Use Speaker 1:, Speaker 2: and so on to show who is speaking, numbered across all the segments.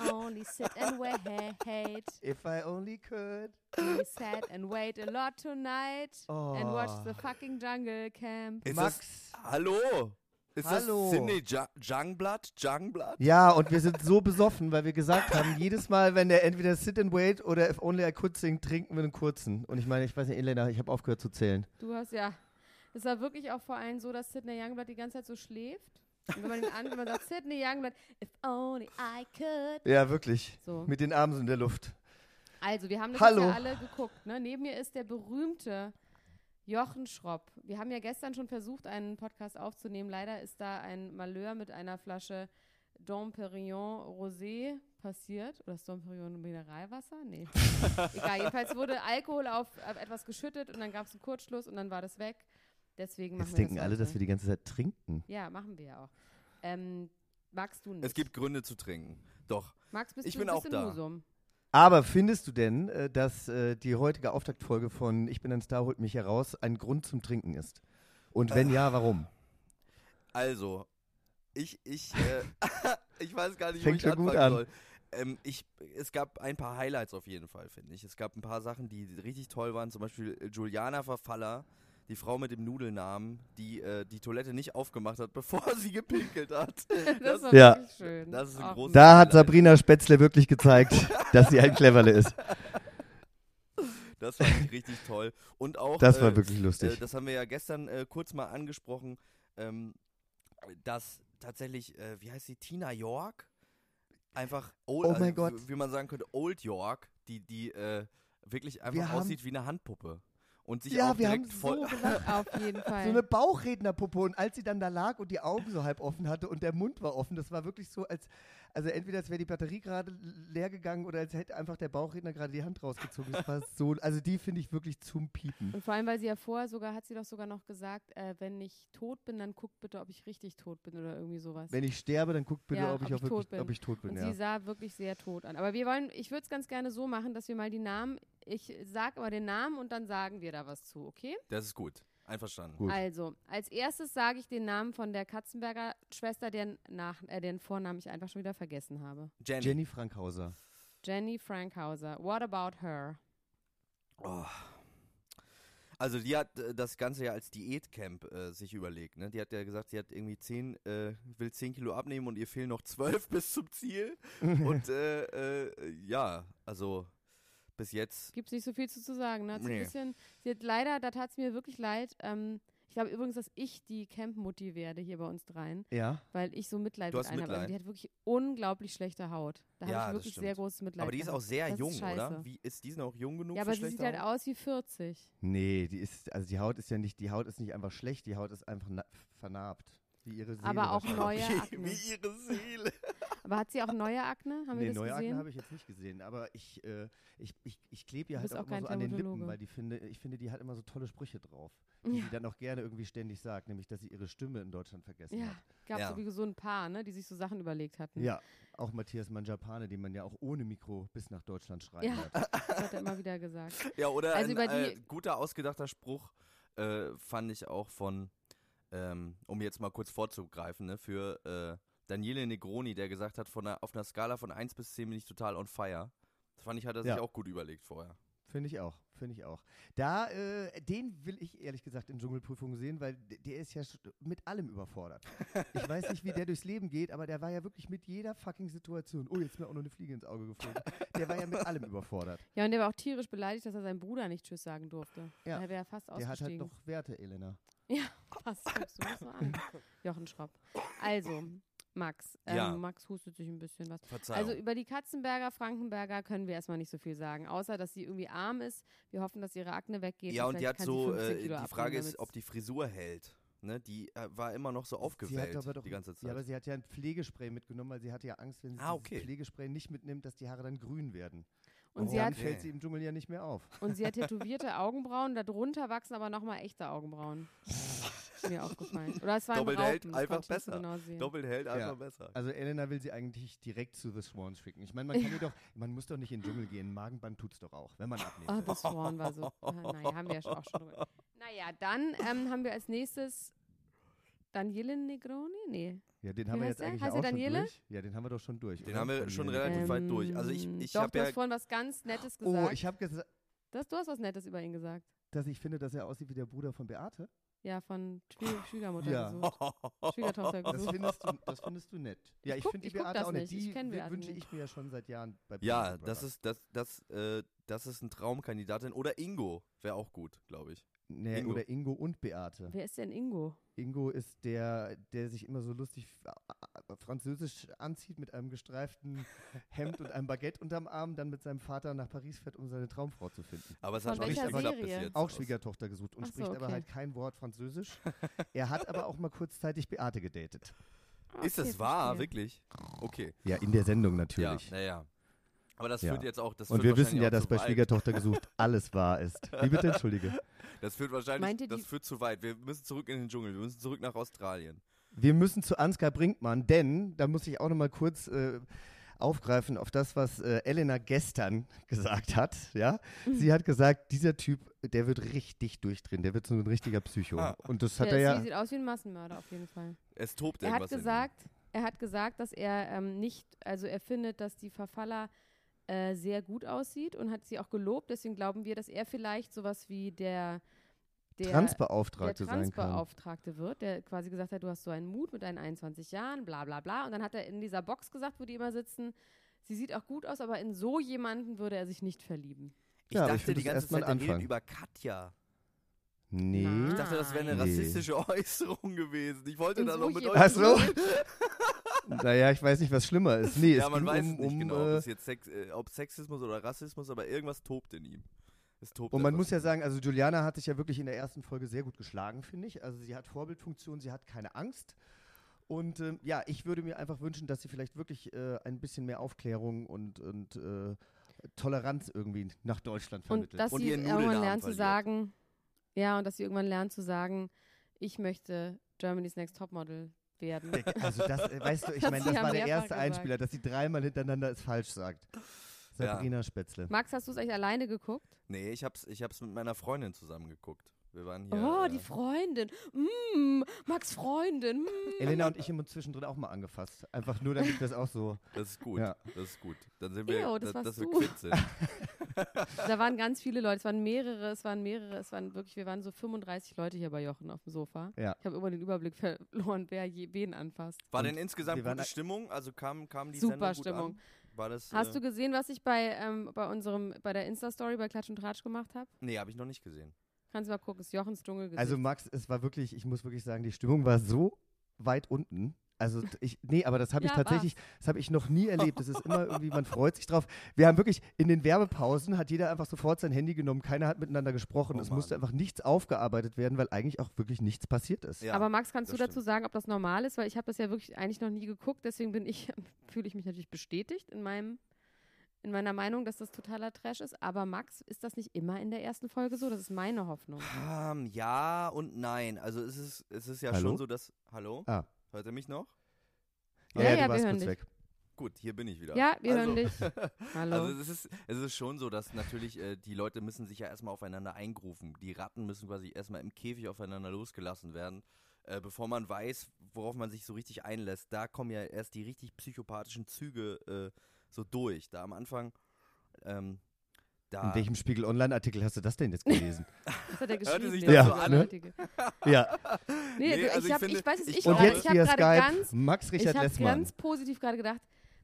Speaker 1: I only sit and wait.
Speaker 2: if I only could.
Speaker 1: We sat and wait a lot tonight and watched the
Speaker 2: Oh.
Speaker 1: fucking jungle camp.
Speaker 3: Ist
Speaker 2: Max.
Speaker 3: Das, hallo? Ist
Speaker 2: Hallo.
Speaker 3: das Sydney Ja- Jungblood? Jungblood?
Speaker 2: Ja, und wir sind so besoffen, weil wir gesagt haben, jedes Mal, wenn der entweder Sit and Wait oder If Only I Could singt, trinken wir einen kurzen. Und ich meine, ich weiß nicht, Elena, ich habe aufgehört zu zählen.
Speaker 1: Du hast ja. Es war wirklich auch vor allem so, dass Sidney Youngblood die ganze Zeit so schläft. Und wenn man ihn an, wenn man sagt, Sidney Youngblood, if only I could.
Speaker 2: Ja, wirklich.
Speaker 1: So.
Speaker 2: Mit den Armen so in der Luft.
Speaker 1: Also, wir haben das
Speaker 2: Hallo.
Speaker 1: ja alle geguckt. Ne? Neben mir ist der berühmte Jochen Schropp. Wir haben ja gestern schon versucht, einen Podcast aufzunehmen. Leider ist da ein Malheur mit einer Flasche Dom Perignon Rosé passiert. Oder ist Dom Perignon Mineralwasser? Nee. Egal, jedenfalls wurde Alkohol auf, auf etwas geschüttet und dann gab es einen Kurzschluss und dann war das weg. Deswegen machen
Speaker 2: Jetzt
Speaker 1: wir
Speaker 2: denken
Speaker 1: das
Speaker 2: alle,
Speaker 1: heute.
Speaker 2: dass wir die ganze Zeit trinken.
Speaker 1: Ja, machen wir ja auch. Ähm, magst du nicht?
Speaker 3: Es gibt Gründe zu trinken. Doch.
Speaker 1: Max, bist
Speaker 3: ich
Speaker 1: du
Speaker 3: bin
Speaker 1: bist
Speaker 3: auch da.
Speaker 1: Husum?
Speaker 2: Aber findest du denn, äh, dass äh, die heutige Auftaktfolge von Ich bin ein Star, holt mich heraus ein Grund zum Trinken ist? Und wenn ja, warum?
Speaker 3: Also, ich, ich, äh, ich weiß gar nicht,
Speaker 2: Fängt
Speaker 3: wo ich
Speaker 2: schon gut
Speaker 3: anfangen
Speaker 2: an.
Speaker 3: soll. Ähm, ich, es gab ein paar Highlights auf jeden Fall, finde ich. Es gab ein paar Sachen, die richtig toll waren. Zum Beispiel äh, Juliana Verfaller, die Frau mit dem Nudelnamen, die äh, die Toilette nicht aufgemacht hat, bevor sie gepinkelt hat.
Speaker 1: Das war
Speaker 2: Ja.
Speaker 1: schön.
Speaker 3: Das ist ein großes
Speaker 2: Da hat. Sabrina Spätzle wirklich gezeigt, dass sie ein Cleverle ist.
Speaker 3: Das ich richtig toll. Und auch.
Speaker 2: Das war
Speaker 3: äh,
Speaker 2: wirklich
Speaker 3: Äh,
Speaker 2: lustig.
Speaker 3: das haben wir ja gestern äh, kurz mal angesprochen, ähm, dass tatsächlich, äh, wie heißt sie, Tina York? Einfach, old,
Speaker 2: Oh mein
Speaker 3: also,
Speaker 2: Gott.
Speaker 3: wie man sagen könnte, Old York, die, die äh, wirklich
Speaker 2: Wir
Speaker 3: einfach
Speaker 2: haben-
Speaker 3: aussieht wie eine Handpuppe. Und sich
Speaker 2: Ja,
Speaker 3: auch
Speaker 2: wir haben
Speaker 3: direkt voll.
Speaker 2: so gelacht.
Speaker 1: Auf jeden Fall.
Speaker 2: So eine Bauchrednerpuppe und als sie dann da lag und die Augen so halb offen hatte und der Mund war offen, das war wirklich so, als, also entweder als wäre die Batterie gerade leer gegangen oder als hätte einfach der Bauchredner gerade die Hand rausgezogen. Das war so, also die finde ich wirklich zum Piepen.
Speaker 1: Und vor allem, weil sie ja vorher sogar, hat sie doch sogar noch gesagt, äh, wenn ich tot bin, dann guckt bitte, ob ich richtig tot bin oder irgendwie sowas.
Speaker 2: Wenn ich sterbe, dann guckt bitte,
Speaker 1: Ja,
Speaker 2: ob ich
Speaker 1: ob
Speaker 2: auch
Speaker 1: ich tot
Speaker 2: wirklich,
Speaker 1: bin.
Speaker 2: ob ich tot bin.
Speaker 1: Und
Speaker 2: Ja.
Speaker 1: sie sah wirklich sehr tot an. Aber wir wollen, ich würde es ganz gerne so machen, dass wir mal die Namen, ich sag aber den Namen und dann sagen wir da was zu, okay?
Speaker 3: Das ist gut. Einverstanden.
Speaker 2: Gut.
Speaker 1: Also, als erstes sage ich den Namen von der Katzenberger Schwester, deren, Nach äh, deren Vornamen ich einfach schon wieder vergessen habe.
Speaker 3: Jenny.
Speaker 2: Jenny Frankhauser.
Speaker 1: Jenny Frankhauser. What about her?
Speaker 3: Oh. Also die hat äh, das Ganze ja als Diätcamp äh, sich überlegt. Ne? Die hat ja gesagt, sie hat irgendwie 10, äh, will 10 Kilo abnehmen und ihr fehlen noch 12 bis zum Ziel. und äh, äh, ja, also bis jetzt.
Speaker 1: Gibt es nicht so viel zu, zu sagen. Ne?
Speaker 3: Nee.
Speaker 1: bisschen, sie hat leider, da tat es mir wirklich leid. Ähm, ich glaube übrigens, dass ich die Camp-Mutti werde hier bei uns dreien,
Speaker 2: Ja.
Speaker 1: weil ich so Mitleid
Speaker 3: Du
Speaker 1: mit einer habe. Also die hat wirklich unglaublich schlechte Haut. Da
Speaker 3: Ja,
Speaker 1: habe ich wirklich sehr großes Mitleid.
Speaker 3: Aber die ist auch sehr
Speaker 1: Das ist
Speaker 3: jung, oder? Wie, ist die noch jung genug
Speaker 1: Ja, aber sie sieht
Speaker 3: schlechte
Speaker 1: halt
Speaker 3: Haut?
Speaker 1: aus wie 40.
Speaker 2: Nee, die ist, also die Haut ist ja nicht, die Haut ist nicht einfach schlecht, die Haut ist einfach na- vernarbt. Wie ihre Seele.
Speaker 1: Aber auch neue
Speaker 3: wie,
Speaker 1: Akne.
Speaker 3: wie ihre Seele.
Speaker 1: Aber hat sie auch neue Akne? Haben
Speaker 2: nee,
Speaker 1: wir das
Speaker 2: neue Akne
Speaker 1: gesehen?
Speaker 2: habe ich jetzt nicht gesehen, aber ich, äh, ich, ich, ich klebe ihr halt auch
Speaker 1: auch
Speaker 2: immer so an den Lippen, weil die finde, ich finde, die hat immer so tolle Sprüche drauf, die
Speaker 1: Ja.
Speaker 2: sie dann auch gerne irgendwie ständig sagt, nämlich, dass sie ihre Stimme in Deutschland vergessen
Speaker 1: Ja,
Speaker 2: hat.
Speaker 1: gab
Speaker 3: Ja.
Speaker 1: sowieso so ein paar, ne, die sich so Sachen überlegt hatten.
Speaker 2: Ja, auch Matthias Manjapane, den man ja auch ohne Mikro bis nach Deutschland schreien
Speaker 1: Ja.
Speaker 2: hört.
Speaker 1: Das hat er immer wieder gesagt.
Speaker 3: Ja, oder
Speaker 1: Also
Speaker 3: ein
Speaker 1: über die-
Speaker 3: äh, guter ausgedachter Spruch äh, fand ich auch von, ähm, um jetzt mal kurz vorzugreifen, ne, für äh, Daniele Negroni, der gesagt hat, von einer, auf einer Skala von 1 bis 10 bin ich total on fire. Das fand ich, hat er sich
Speaker 2: Ja.
Speaker 3: auch gut überlegt vorher.
Speaker 2: Finde ich auch, finde ich auch. Da, äh, den will ich ehrlich gesagt in Dschungelprüfungen sehen, weil der ist ja mit allem überfordert. Ich weiß nicht, wie der durchs Leben geht, aber der war ja wirklich mit jeder fucking Situation. Oh, jetzt ist mir auch noch eine Fliege ins Auge geflogen. Der war ja mit allem überfordert.
Speaker 1: Ja, und der war auch tierisch beleidigt, dass er seinem Bruder nicht Tschüss sagen durfte.
Speaker 2: Ja.
Speaker 1: Der wäre fast
Speaker 2: Der hat halt
Speaker 1: ausgestiegen.
Speaker 2: noch Werte, Elena.
Speaker 1: Ja, passt. So an. Jochen Schropp. Also, Max. Ähm,
Speaker 3: Ja.
Speaker 1: Max hustet sich ein bisschen was.
Speaker 3: Verzeihung.
Speaker 1: Also über die Katzenberger, Frankenberger können wir erstmal nicht so viel sagen, außer dass sie irgendwie arm ist. Wir hoffen, dass ihre Akne weggeht.
Speaker 3: ja, und die hat so,
Speaker 1: 15
Speaker 3: äh, die
Speaker 1: abnehmen,
Speaker 3: Frage ist, ob die Frisur hält. Ne, die äh, war immer noch so
Speaker 2: Sie
Speaker 3: aufgewellt
Speaker 2: hat aber doch,
Speaker 3: die ganze Zeit.
Speaker 2: Ja, aber sie hat ja ein Pflegespray mitgenommen, weil sie hatte ja Angst, wenn sie
Speaker 3: Ah, okay.
Speaker 2: Pflegespray nicht mitnimmt, dass die Haare dann grün werden.
Speaker 1: Und sie,
Speaker 2: dann
Speaker 1: hat,
Speaker 2: fällt sie im Dschungel ja nicht mehr auf.
Speaker 1: und sie hat tätowierte Augenbrauen, darunter wachsen aber nochmal echte Augenbrauen. Ist mir aufgefallen. Oder es war ein
Speaker 3: Doppelt
Speaker 1: Raupen,
Speaker 3: hält einfach besser.
Speaker 1: Genau.
Speaker 3: Doppelt hält einfach
Speaker 2: Ja.
Speaker 3: besser.
Speaker 2: Also Elena will sie eigentlich direkt zu The Swan schicken. Ich meine, man kann ihr doch, man muss doch nicht in den Dschungel gehen. Magenband tut's doch auch, wenn man abnehmen
Speaker 1: Oh,
Speaker 2: will.
Speaker 1: das Swan war so. äh, Naja, haben wir ja auch schon drüber. Naja, dann ähm, haben wir als nächstes Daniele Negroni? Nee.
Speaker 2: Ja, den
Speaker 1: Wie
Speaker 2: haben wir
Speaker 1: heißt
Speaker 2: jetzt
Speaker 1: der?
Speaker 2: eigentlich
Speaker 1: Heißt
Speaker 2: auch schon durch. Ja, den haben wir doch schon durch.
Speaker 3: Den
Speaker 2: oder?
Speaker 3: haben wir schon relativ weit durch. Also ich,
Speaker 1: Ähm,
Speaker 3: ich
Speaker 1: Doch,
Speaker 3: habe
Speaker 1: du
Speaker 3: ja
Speaker 1: hast vorhin was ganz Nettes gesagt.
Speaker 2: Oh, ich habe gesagt,
Speaker 1: das, du hast was Nettes über ihn gesagt.
Speaker 2: dass ich finde, dass er aussieht wie der Bruder von Beate.
Speaker 1: Ja, von Schwie- Schwiegermutter
Speaker 2: Ja.
Speaker 1: gesucht. Schwiegertochter
Speaker 2: Das
Speaker 1: gesucht.
Speaker 2: findest du, das findest du nett. Ja, ich
Speaker 1: guck-
Speaker 2: finde die
Speaker 1: ich
Speaker 2: Beate
Speaker 1: das
Speaker 2: auch nett.
Speaker 1: nicht. Ich
Speaker 2: Die
Speaker 1: Beate
Speaker 2: wünsche
Speaker 1: nicht.
Speaker 2: ich mir ja schon seit Jahren bei
Speaker 3: ja, das ist das das äh, das ist ein Traumkandidatin oder Ingo wäre auch gut, glaube ich.
Speaker 2: Nee,
Speaker 3: Ingo.
Speaker 2: oder Ingo und Beate.
Speaker 1: Wer ist denn Ingo?
Speaker 2: Ingo ist der, der sich immer so lustig französisch anzieht mit einem gestreiften Hemd und einem Baguette unterm Arm, dann mit seinem Vater nach Paris fährt, um seine Traumfrau zu finden.
Speaker 3: Aber es
Speaker 1: Von
Speaker 3: hat
Speaker 1: welcher
Speaker 3: geklappt bis
Speaker 1: Serie?
Speaker 3: jetzt.
Speaker 2: Auch
Speaker 3: aus-
Speaker 2: Schwiegertochter gesucht und
Speaker 1: so,
Speaker 2: spricht aber
Speaker 1: okay.
Speaker 2: halt kein Wort Französisch. er hat aber auch mal kurzzeitig Beate gedatet.
Speaker 3: Ist
Speaker 1: Okay,
Speaker 3: das wahr,
Speaker 1: verstehe.
Speaker 3: wirklich? Okay.
Speaker 2: Ja, in der Sendung
Speaker 3: Ja,
Speaker 2: natürlich.
Speaker 3: naja. Aber das
Speaker 2: Ja.
Speaker 3: führt jetzt auch das
Speaker 2: und wir wissen ja, dass bei. Schwiegertochter gesucht alles wahr ist. Wie bitte? Entschuldige.
Speaker 3: Das führt wahrscheinlich
Speaker 1: Meint ihr,
Speaker 3: das führt zu weit. Wir müssen zurück in den Dschungel. Wir müssen zurück nach Australien.
Speaker 2: Wir müssen zu Ansgar Brinkmann, denn da muss ich auch noch mal kurz äh, aufgreifen auf das, was äh, Elena gestern gesagt hat. Ja,
Speaker 1: Mhm.
Speaker 2: sie hat gesagt, dieser Typ, der wird richtig durchdrehen, der wird so ein richtiger Psycho.
Speaker 3: Ah.
Speaker 2: Und das hat
Speaker 1: Der
Speaker 2: er ja.
Speaker 1: sieht aus wie ein Massenmörder auf jeden Fall.
Speaker 3: Es tobt
Speaker 1: Er hat
Speaker 3: irgendwas in ihm.
Speaker 1: gesagt, er hat gesagt, dass er ähm, nicht, also er findet, dass die Verfaller äh, sehr gut aussieht und hat sie auch gelobt. Deswegen glauben wir, dass er vielleicht sowas wie der der,
Speaker 2: Transbeauftragte
Speaker 1: der
Speaker 2: sein kann.
Speaker 1: Transbeauftragte wird, der quasi gesagt hat, du hast so einen Mut mit deinen 21 Jahren, bla bla bla. Und dann hat er in dieser Box gesagt, wo die immer sitzen, sie sieht auch gut aus, aber in so jemanden würde er sich nicht verlieben.
Speaker 3: Ich
Speaker 2: Ja, ich
Speaker 3: dachte
Speaker 2: find
Speaker 3: die
Speaker 2: das
Speaker 3: ganze Zeit, redet
Speaker 2: Anfang.
Speaker 3: über Katja.
Speaker 2: Nee.
Speaker 1: Nein.
Speaker 3: Ich dachte, das wäre eine.
Speaker 2: Nee.
Speaker 3: rassistische Äußerung gewesen. Ich wollte da noch mit euch.
Speaker 2: Ach so. naja, ich weiß nicht, was schlimmer ist. Nee,
Speaker 3: Ja,
Speaker 2: es
Speaker 3: man weiß
Speaker 2: um,
Speaker 3: nicht
Speaker 2: um,
Speaker 3: genau, ob
Speaker 2: äh,
Speaker 3: es jetzt Sex, äh, ob Sexismus oder Rassismus, aber irgendwas tobt in ihm. Es tobt
Speaker 2: Und man muss ja sagen, also Juliana hat sich ja wirklich in der ersten Folge sehr gut geschlagen, finde ich. Also sie hat Vorbildfunktion, sie hat keine Angst. Und ähm, ja, ich würde mir einfach wünschen, dass sie vielleicht wirklich äh, ein bisschen mehr Aufklärung und, und äh, Toleranz irgendwie nach Deutschland vermittelt.
Speaker 1: Und dass
Speaker 3: Und
Speaker 1: sie irgendwann lernt zu sagen, ja, und dass sie irgendwann lernt zu sagen, ich möchte Germany's Next Topmodel werden.
Speaker 2: also das, äh, weißt du, ich meine, das
Speaker 1: ja
Speaker 2: war der erste
Speaker 1: gesagt.
Speaker 2: Einspieler, dass sie dreimal hintereinander es falsch sagt.
Speaker 3: Ja.
Speaker 2: Sabrina Spätzle.
Speaker 1: Max, hast du es eigentlich alleine geguckt?
Speaker 3: Nee, ich hab's, ich hab's mit meiner Freundin zusammen geguckt. Wir waren hier.
Speaker 1: oh,
Speaker 3: äh,
Speaker 1: die Freundin. Mm, Max Freundin. Mm.
Speaker 2: Elena und ich haben uns zwischendrin auch mal angefasst. Einfach nur, damit wir es auch so.
Speaker 3: Das ist gut.
Speaker 2: Ja.
Speaker 3: Das ist gut. Dann sind wir,
Speaker 1: Ew, das
Speaker 3: da- dass wir
Speaker 1: du.
Speaker 3: quitt sind.
Speaker 1: Da waren ganz viele Leute, es waren mehrere, es waren mehrere, es waren wirklich, wir waren so 35 Leute hier bei Jochen auf dem Sofa.
Speaker 2: Ja.
Speaker 1: Ich habe immer den Überblick verloren, wer je, wen anfasst.
Speaker 3: War
Speaker 2: Und
Speaker 3: denn insgesamt
Speaker 2: wir waren
Speaker 3: gute Stimmung? Also kam, kam die
Speaker 1: Super
Speaker 3: Sendung gut
Speaker 1: Stimmung.
Speaker 3: An? War das,
Speaker 1: Hast
Speaker 3: äh,
Speaker 1: du gesehen, was ich bei, ähm, bei unserem, bei der Insta-Story bei Klatsch und Tratsch gemacht habe?
Speaker 3: Nee, habe ich noch nicht gesehen.
Speaker 1: Kannst du mal gucken, ist Jochens Dschungelgesicht.
Speaker 2: Also Max, es war wirklich, ich muss wirklich sagen, die Stimmung war so weit unten. Also ich, nee, aber das habe ich
Speaker 1: Ja,
Speaker 2: tatsächlich, das habe ich noch nie erlebt. Das ist immer irgendwie, man freut sich drauf. Wir haben wirklich, in den Werbepausen hat jeder einfach sofort sein Handy genommen, keiner hat miteinander gesprochen.
Speaker 3: Oh
Speaker 2: es musste
Speaker 3: Mann.
Speaker 2: einfach nichts aufgearbeitet werden, weil eigentlich auch wirklich nichts passiert ist.
Speaker 3: Ja,
Speaker 1: aber Max, kannst du dazu
Speaker 3: stimmt.
Speaker 1: sagen, ob das normal ist? Weil ich habe das ja wirklich eigentlich noch nie geguckt, deswegen bin ich, fühle ich mich natürlich bestätigt in meinem, in meiner Meinung, dass das totaler Trash ist. Aber Max, ist das nicht immer in der ersten Folge so? Das ist meine Hoffnung.
Speaker 3: Ähm, ja und nein. Also es ist, es ist ja
Speaker 2: Hallo?
Speaker 3: schon so, dass. Hallo?
Speaker 2: Ah.
Speaker 3: Hört ihr mich noch?
Speaker 2: Ja,
Speaker 1: Ja,
Speaker 2: ja,
Speaker 1: ja,
Speaker 2: du warst
Speaker 1: wir hören
Speaker 2: kurz
Speaker 1: dich.
Speaker 2: weg.
Speaker 3: Gut, hier bin ich wieder.
Speaker 1: Ja, wir
Speaker 3: also,
Speaker 1: hören dich. Hallo.
Speaker 3: Also es ist, es ist schon so, dass natürlich äh, die Leute müssen sich ja erstmal aufeinander eingrufen. Die Ratten müssen quasi erstmal im Käfig aufeinander losgelassen werden, äh, bevor man weiß, worauf man sich so richtig einlässt. Da kommen ja erst die richtig psychopathischen Züge äh, so durch. Da am Anfang, ähm, da.
Speaker 2: In welchem Spiegel Online-Artikel hast du das denn jetzt gelesen?
Speaker 1: Das hat er
Speaker 3: Hörte
Speaker 1: geschrieben. hat
Speaker 2: so an?
Speaker 1: Artikel.
Speaker 2: ja.
Speaker 1: Nee,
Speaker 3: Nee, also
Speaker 1: ich,
Speaker 3: ich
Speaker 1: hab,
Speaker 3: finde-
Speaker 1: ich weiß es,
Speaker 3: ich
Speaker 1: ich, ich
Speaker 2: via
Speaker 1: habe gerade
Speaker 2: Skype
Speaker 1: ganz
Speaker 2: Max
Speaker 1: Ich
Speaker 2: Richard
Speaker 1: habe
Speaker 2: Lessmann.
Speaker 1: ganz positiv gerade gedacht,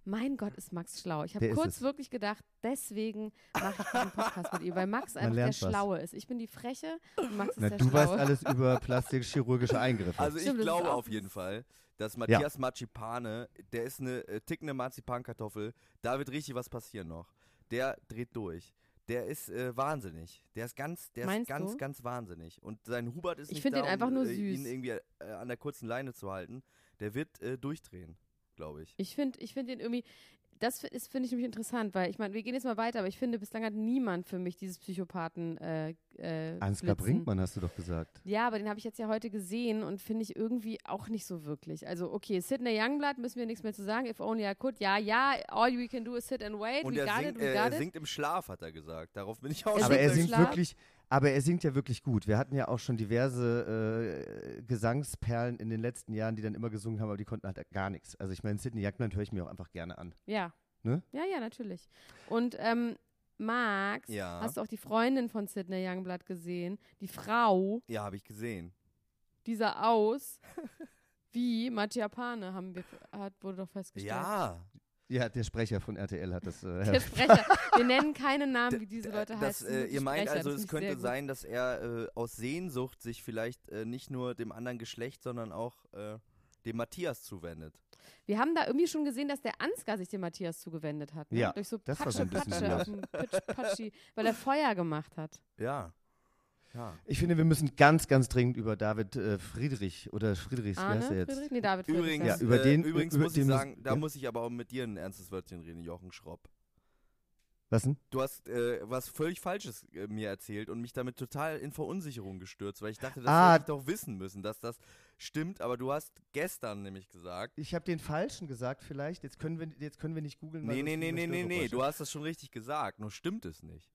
Speaker 1: mein Gott, ist Max schlau. Ich habe kurz wirklich gedacht, deswegen mache ich diesen Podcast mit ihm, weil Max einfach der
Speaker 2: was.
Speaker 1: Schlaue ist. Ich bin die Freche und Max ist
Speaker 2: Na,
Speaker 1: der
Speaker 2: du weißt
Speaker 1: Schlaue.
Speaker 2: alles über plastikchirurgische Eingriffe.
Speaker 3: Also ich
Speaker 1: Stimmt,
Speaker 3: glaube auf jeden Fall, dass Matthias Marcipane, der ist eine äh, tickende Marzipankartoffel, da wird richtig was passieren noch. Der dreht durch. Der ist äh, wahnsinnig. Der ist ganz, der
Speaker 1: Meinst
Speaker 3: ist ganz,
Speaker 1: du?
Speaker 3: ganz wahnsinnig. Und sein Hubert ist
Speaker 1: Ich
Speaker 3: nicht da,
Speaker 1: den einfach
Speaker 3: um,
Speaker 1: nur
Speaker 3: äh, ihn
Speaker 1: süß.
Speaker 3: irgendwie äh, an der kurzen Leine zu halten. Der wird äh, durchdrehen, glaube ich.
Speaker 1: Ich finde ich find den irgendwie, das ist, finde ich nämlich interessant, weil ich meine, wir gehen jetzt mal weiter, aber ich finde, bislang hat niemand für mich dieses Psychopathen äh, äh,
Speaker 2: Ansgar
Speaker 1: Blitzen.
Speaker 2: Brinkmann hast du doch gesagt.
Speaker 1: Ja, aber den habe ich jetzt ja heute gesehen und finde ich irgendwie auch nicht so wirklich. Also, okay, Sidney Youngblood müssen wir nichts mehr zu sagen. If only I could. Ja, ja, all we can do is sit and wait.
Speaker 3: Und
Speaker 1: we
Speaker 3: er singt,
Speaker 1: it, we
Speaker 3: äh, er
Speaker 1: it.
Speaker 3: singt im Schlaf, hat er gesagt. Darauf bin ich auch
Speaker 1: Er
Speaker 2: aber er
Speaker 1: singt
Speaker 2: wirklich, aber er singt ja wirklich gut. Wir hatten ja auch schon diverse äh, Gesangsperlen in den letzten Jahren, die dann immer gesungen haben, aber die konnten halt gar nichts. Also ich meine, Sidney Jackman höre ich mir auch einfach gerne an.
Speaker 1: Ja.
Speaker 2: Ne?
Speaker 1: Ja, ja, natürlich. Und ähm, Max,
Speaker 3: Ja.
Speaker 1: hast du auch die Freundin von Sidney Youngblood gesehen? Die Frau,
Speaker 3: Ja, habe ich gesehen.
Speaker 1: die sah aus wie Machiapane, haben wir, hat, wurde doch festgestellt.
Speaker 3: Ja.
Speaker 2: Ja, der Sprecher von RTL hat das. Äh,
Speaker 1: Der Sprecher. Wir nennen keine Namen, wie diese Leute
Speaker 3: das,
Speaker 1: heißen.
Speaker 3: äh, ihr meint
Speaker 1: Sprecher.
Speaker 3: also, es könnte sein, dass er äh, aus Sehnsucht sich vielleicht äh, nicht nur dem anderen Geschlecht, sondern auch äh, dem Matthias zuwendet.
Speaker 1: Wir haben da irgendwie schon gesehen, dass der Ansgar sich dem Matthias zugewendet hat. Ne?
Speaker 2: Ja,
Speaker 1: Durch so
Speaker 2: das war
Speaker 1: Patsche,
Speaker 2: so ein bisschen
Speaker 1: Patsche Patschi, weil er Feuer gemacht hat.
Speaker 3: Ja. Ja.
Speaker 2: ich finde, wir müssen ganz, ganz dringend über David äh, Friedrich oder Friedrichs, wie
Speaker 1: Arne
Speaker 2: heißt er jetzt?
Speaker 1: Friedrich? Nee, David Friedrich.
Speaker 3: Übrigens,
Speaker 2: Ja, über
Speaker 3: äh,
Speaker 2: den-
Speaker 3: übrigens
Speaker 2: über
Speaker 3: muss
Speaker 2: den
Speaker 3: ich sagen, da
Speaker 2: ja.
Speaker 3: muss ich aber auch mit dir ein ernstes Wörtchen reden, Jochen Schropp.
Speaker 2: Was denn?
Speaker 3: Du hast äh, was völlig Falsches äh, mir erzählt und mich damit total in Verunsicherung gestürzt, weil ich dachte, das
Speaker 2: Ah.
Speaker 3: hätte ich doch wissen müssen, dass das stimmt, aber du hast gestern nämlich gesagt,
Speaker 2: Ich habe den Falschen gesagt vielleicht. Jetzt können wir, jetzt können wir nicht googeln.
Speaker 3: nee, nee, nee, nee, nee, nee, du hast das schon richtig gesagt, nur stimmt es nicht.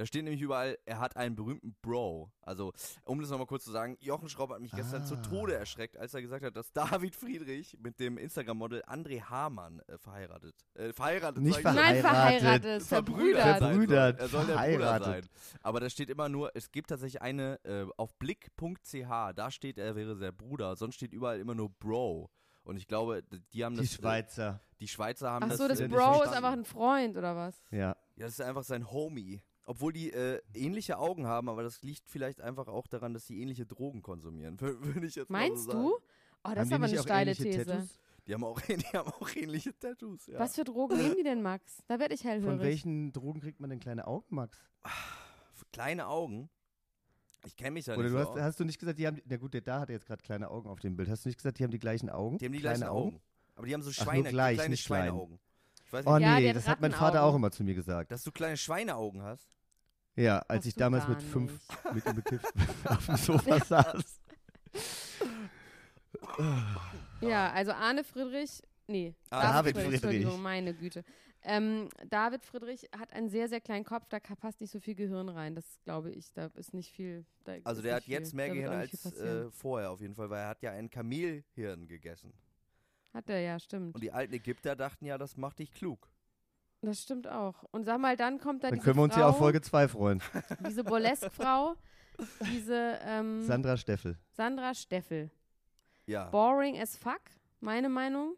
Speaker 3: Da steht nämlich überall, er hat einen berühmten Bro. Also, um das nochmal kurz zu sagen, Jochen Schraub hat mich gestern zu
Speaker 2: Ah.
Speaker 3: Tode erschreckt, als er gesagt hat, dass David Friedrich mit dem Instagram-Model André Hamann äh, verheiratet. Äh, verheiratet
Speaker 2: Nicht
Speaker 3: schon.
Speaker 1: Nein,
Speaker 2: Verheiratet.
Speaker 1: verheiratet,
Speaker 3: verbrüdert,
Speaker 1: verbrüdert.
Speaker 3: sein
Speaker 2: Verbrüdert,
Speaker 3: soll. Er soll der Bruder
Speaker 2: verheiratet.
Speaker 3: sein. Aber da steht immer nur, es gibt tatsächlich eine äh, auf blick.ch, da steht, er wäre der Bruder, sonst steht überall immer nur Bro. Und ich glaube, die haben
Speaker 2: Die
Speaker 3: das. Äh,
Speaker 2: Schweizer.
Speaker 3: die Schweizer haben
Speaker 1: Ach
Speaker 3: das.
Speaker 1: so, das
Speaker 3: äh, nicht
Speaker 1: Bro ist einfach ein Freund oder was?
Speaker 2: Ja.
Speaker 3: Ja, das ist einfach sein Homie. Obwohl die äh, ähnliche Augen haben, aber das liegt vielleicht einfach auch daran, dass sie ähnliche Drogen konsumieren. Würde ich jetzt mal
Speaker 1: Meinst
Speaker 3: so sagen.
Speaker 1: du? Oh, das
Speaker 2: Haben
Speaker 1: ist aber eine
Speaker 2: auch
Speaker 1: steile
Speaker 2: ähnliche
Speaker 1: These.
Speaker 2: Tattoos?
Speaker 3: Die haben auch, die haben auch ähnliche Tattoos. Ja.
Speaker 1: Was für Drogen nehmen die denn, Max? Da werde ich hellhörig.
Speaker 2: Von welchen Drogen kriegt man denn kleine Augen, Max?
Speaker 3: Kleine Augen. Ich kenne mich ja
Speaker 2: Oder
Speaker 3: nicht
Speaker 2: du
Speaker 3: so
Speaker 2: hast, hast du nicht gesagt, die haben, na gut, der da hat jetzt gerade kleine Augen auf dem Bild. Hast du nicht gesagt, die haben die gleichen Augen?
Speaker 3: Die haben die
Speaker 2: kleine
Speaker 3: gleichen Augen. Aber die haben so
Speaker 2: Ach, nur
Speaker 3: Schweine,
Speaker 2: gleich,
Speaker 3: kleine
Speaker 2: nicht klein.
Speaker 3: Schweineaugen. Ich weiß
Speaker 2: Oh
Speaker 3: nicht,
Speaker 1: Ja,
Speaker 2: nee, das hat mein Vater auch immer zu mir gesagt.
Speaker 3: dass du kleine Schweineaugen hast.
Speaker 2: Ja, als
Speaker 1: Hast
Speaker 2: ich damals mit fünf
Speaker 1: nicht.
Speaker 2: mit ihm bekifft auf dem Sofa saß.
Speaker 1: Ja, also Arne Friedrich, nee,
Speaker 3: Ah,
Speaker 2: David
Speaker 1: Friedrich,
Speaker 2: Friedrich.
Speaker 1: Entschuldigung, meine Güte. Ähm, David Friedrich hat einen sehr, sehr kleinen Kopf, da passt nicht so viel Gehirn rein. Das glaube ich, da ist nicht viel. Da
Speaker 3: Also der hat jetzt
Speaker 1: viel.
Speaker 3: mehr Gehirn als äh, vorher auf jeden Fall, weil er hat ja ein Kamelhirn gegessen.
Speaker 1: Hat er ja, stimmt.
Speaker 3: Und die alten Ägypter dachten ja, das macht dich klug.
Speaker 1: Das stimmt auch. Und sag mal, dann kommt da
Speaker 2: Dann
Speaker 1: diese
Speaker 2: können wir uns
Speaker 1: Frau,
Speaker 2: ja auf Folge 2 freuen.
Speaker 1: diese Burlesque-Frau, diese ähm,
Speaker 2: Sandra Steffel.
Speaker 1: Sandra Steffel.
Speaker 3: Ja.
Speaker 1: Boring as fuck, meine Meinung.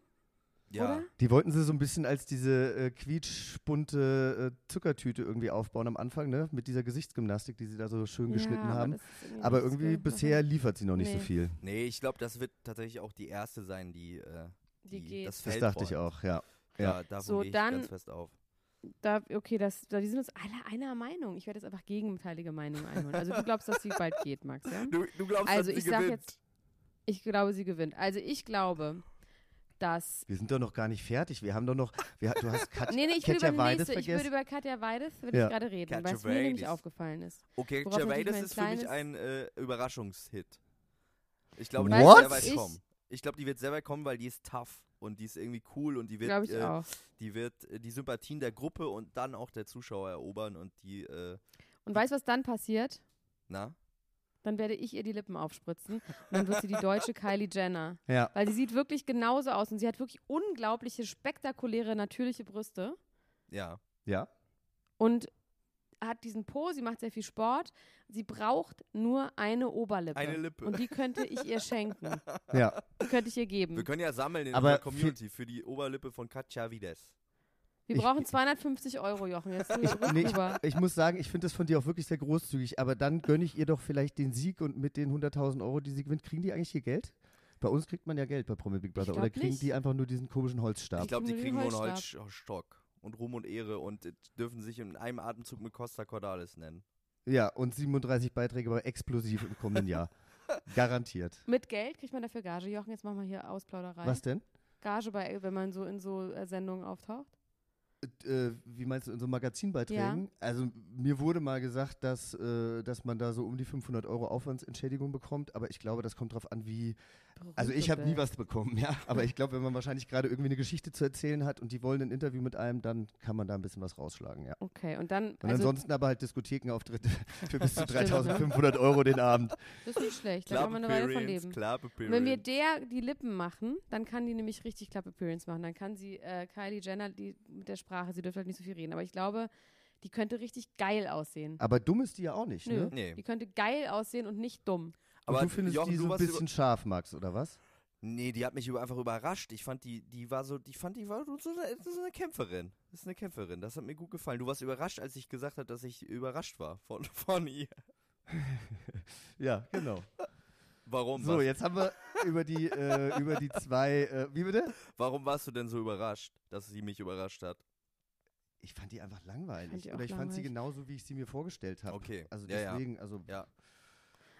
Speaker 3: ja.
Speaker 1: oder?
Speaker 2: Die wollten sie so ein bisschen als diese äh, quietschbunte äh, Zuckertüte irgendwie aufbauen am Anfang, ne? Mit dieser Gesichtsgymnastik, die sie da so schön geschnitten
Speaker 1: ja,
Speaker 2: haben.
Speaker 1: Aber, das ist
Speaker 2: Aber irgendwie bisher liefert sie noch nicht so
Speaker 1: Nee.
Speaker 2: viel.
Speaker 3: Nee, ich glaube, das wird tatsächlich auch die erste sein, die, äh,
Speaker 1: Die
Speaker 3: die,
Speaker 1: geht.
Speaker 3: das
Speaker 2: Das dachte ich auch, ja.
Speaker 3: Ja, davon
Speaker 1: So,
Speaker 3: gehe ich
Speaker 1: dann-
Speaker 3: ganz fest auf.
Speaker 1: Da, okay, das, da, die sind uns alle einer Meinung. Ich werde jetzt einfach gegenteilige Meinungen einholen. Also du glaubst, dass sie bald geht, Max, ja?
Speaker 3: Du, du glaubst,
Speaker 1: Also
Speaker 3: dass
Speaker 1: ich
Speaker 3: sie
Speaker 1: sag
Speaker 3: gewinnt.
Speaker 1: jetzt, ich glaube, sie gewinnt. Also ich glaube, dass
Speaker 2: Wir sind doch noch gar nicht fertig. Wir haben doch noch. Wir, du hast Kat
Speaker 1: Nee, nee, ich will
Speaker 2: Katja
Speaker 1: über
Speaker 2: Weides
Speaker 1: nächste, ich will
Speaker 2: vergessen.
Speaker 1: über Katja Weides will
Speaker 2: Ja.
Speaker 1: ich gerade reden,
Speaker 3: Katja
Speaker 1: weil es mir nämlich
Speaker 3: Weides.
Speaker 1: aufgefallen ist.
Speaker 3: Okay, Gervais
Speaker 1: mein
Speaker 3: ist für mich ein äh, Überraschungshit. Ich glaube,
Speaker 1: was
Speaker 3: weit
Speaker 1: ich-
Speaker 3: kommen. Ich glaube, die wird sehr weit kommen, weil die ist tough und die ist irgendwie cool und die wird, äh,
Speaker 1: auch.
Speaker 3: die wird äh, die Sympathien der Gruppe und dann auch der Zuschauer erobern und die, äh,
Speaker 1: Und weißt du, was dann passiert?
Speaker 3: na?
Speaker 1: Dann werde ich ihr die Lippen aufspritzen und dann wird sie die deutsche Kylie Jenner.
Speaker 2: Ja.
Speaker 1: Weil sie sieht wirklich genauso aus und sie hat wirklich unglaubliche, spektakuläre, natürliche Brüste.
Speaker 3: Ja.
Speaker 2: Ja.
Speaker 1: Und hat diesen Po, sie macht sehr viel Sport. Sie braucht nur eine Oberlippe.
Speaker 3: Eine Lippe.
Speaker 1: Und die könnte ich ihr schenken.
Speaker 2: Ja,
Speaker 1: Die könnte ich ihr geben.
Speaker 3: Wir können ja sammeln in
Speaker 2: Aber
Speaker 3: unserer Community für die Oberlippe von Katja Vides.
Speaker 1: Wir
Speaker 2: Ich-
Speaker 1: brauchen 250 Euro, Jochen. Jetzt rück
Speaker 2: nee, ich, ich muss sagen, ich finde das von dir auch wirklich sehr großzügig, aber dann gönne ich ihr doch vielleicht den Sieg und mit den 100.000 Euro, die sie gewinnt, kriegen die eigentlich hier Geld? Bei uns kriegt man ja Geld bei Promi Big Brother. Oder kriegen
Speaker 1: nicht.
Speaker 2: die einfach nur diesen komischen Holzstab?
Speaker 3: Ich glaube, die
Speaker 1: kriegen nur
Speaker 3: einen Holzstock und Ruhm und Ehre und äh, dürfen sich in einem Atemzug mit Costa Cordalis nennen.
Speaker 2: Ja, und 37 Beiträge, aber explosiv im kommenden Jahr. Garantiert.
Speaker 1: Mit Geld kriegt man dafür Gage. Jochen, jetzt machen wir hier Ausplauderei.
Speaker 2: Was denn?
Speaker 1: Gage, bei, wenn man so in so äh, Sendungen auftaucht?
Speaker 2: Äh, wie meinst du, in so Magazinbeiträgen? Also mir wurde mal gesagt, dass, äh, dass man da so um die 500 Euro Aufwandsentschädigung bekommt, aber ich glaube, das kommt drauf an, wie... Also ich habe nie was bekommen, ja. Aber ich glaube, wenn man wahrscheinlich gerade irgendwie eine Geschichte zu erzählen hat und die wollen ein Interview mit einem, dann kann man da ein bisschen was rausschlagen, ja.
Speaker 1: Okay, und dann,
Speaker 2: Und
Speaker 1: also,
Speaker 2: ansonsten aber halt Diskothekenauftritte für bis zu
Speaker 1: Stimmt.
Speaker 2: 3500 Euro den Abend.
Speaker 1: das ist nicht schlecht. Da kann man eine Weile von leben.
Speaker 3: Club
Speaker 1: wenn wir der die Lippen machen, dann kann die nämlich richtig Club Appearance machen. Dann kann sie, äh, Kylie Jenner, die mit der Sprache, sie dürfte halt nicht so viel reden, aber ich glaube, die könnte richtig geil aussehen.
Speaker 2: Aber dumm ist die ja auch nicht,
Speaker 1: Nö,
Speaker 2: ne?
Speaker 3: Nee.
Speaker 1: die könnte geil aussehen und nicht dumm.
Speaker 2: Aber
Speaker 3: Aber
Speaker 2: du findest
Speaker 3: Jochen,
Speaker 2: die so ein bisschen scharf, Max, oder was?
Speaker 3: Nee, die hat mich einfach überrascht. Ich fand die, die war so, die fand die war so eine, so eine Kämpferin. Das ist eine Kämpferin. Das hat mir gut gefallen. Du warst überrascht, als ich gesagt habe, dass ich überrascht war von, von ihr.
Speaker 2: Ja, genau.
Speaker 3: Warum?
Speaker 2: So,
Speaker 3: warst,
Speaker 2: jetzt haben wir über die, äh, über die zwei, äh, wie bitte?
Speaker 3: warum warst du denn so überrascht, dass sie mich überrascht hat?
Speaker 2: Ich fand die einfach langweilig.
Speaker 1: Fand die
Speaker 2: Oder ich fand sie
Speaker 1: langweilig.
Speaker 2: genauso, wie ich sie mir vorgestellt habe.
Speaker 3: Okay.
Speaker 2: Also
Speaker 3: Ja, ja.
Speaker 2: deswegen, also
Speaker 3: Ja.